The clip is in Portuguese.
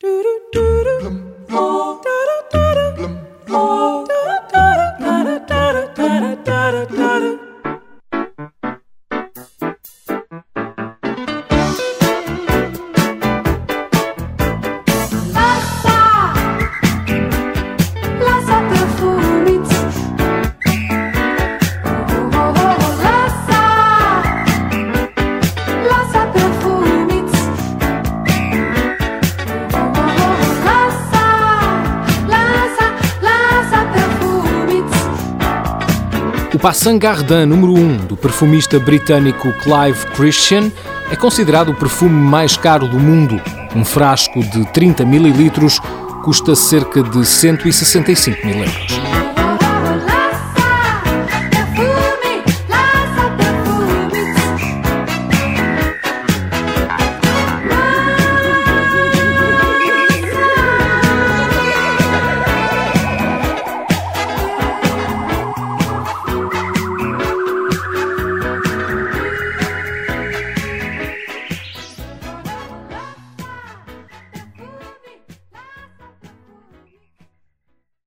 Do do do do. O Passant Gardin número 1 do perfumista britânico Clive Christian é considerado o perfume mais caro do mundo. Um frasco de 30 ml custa cerca de 165 mil euros.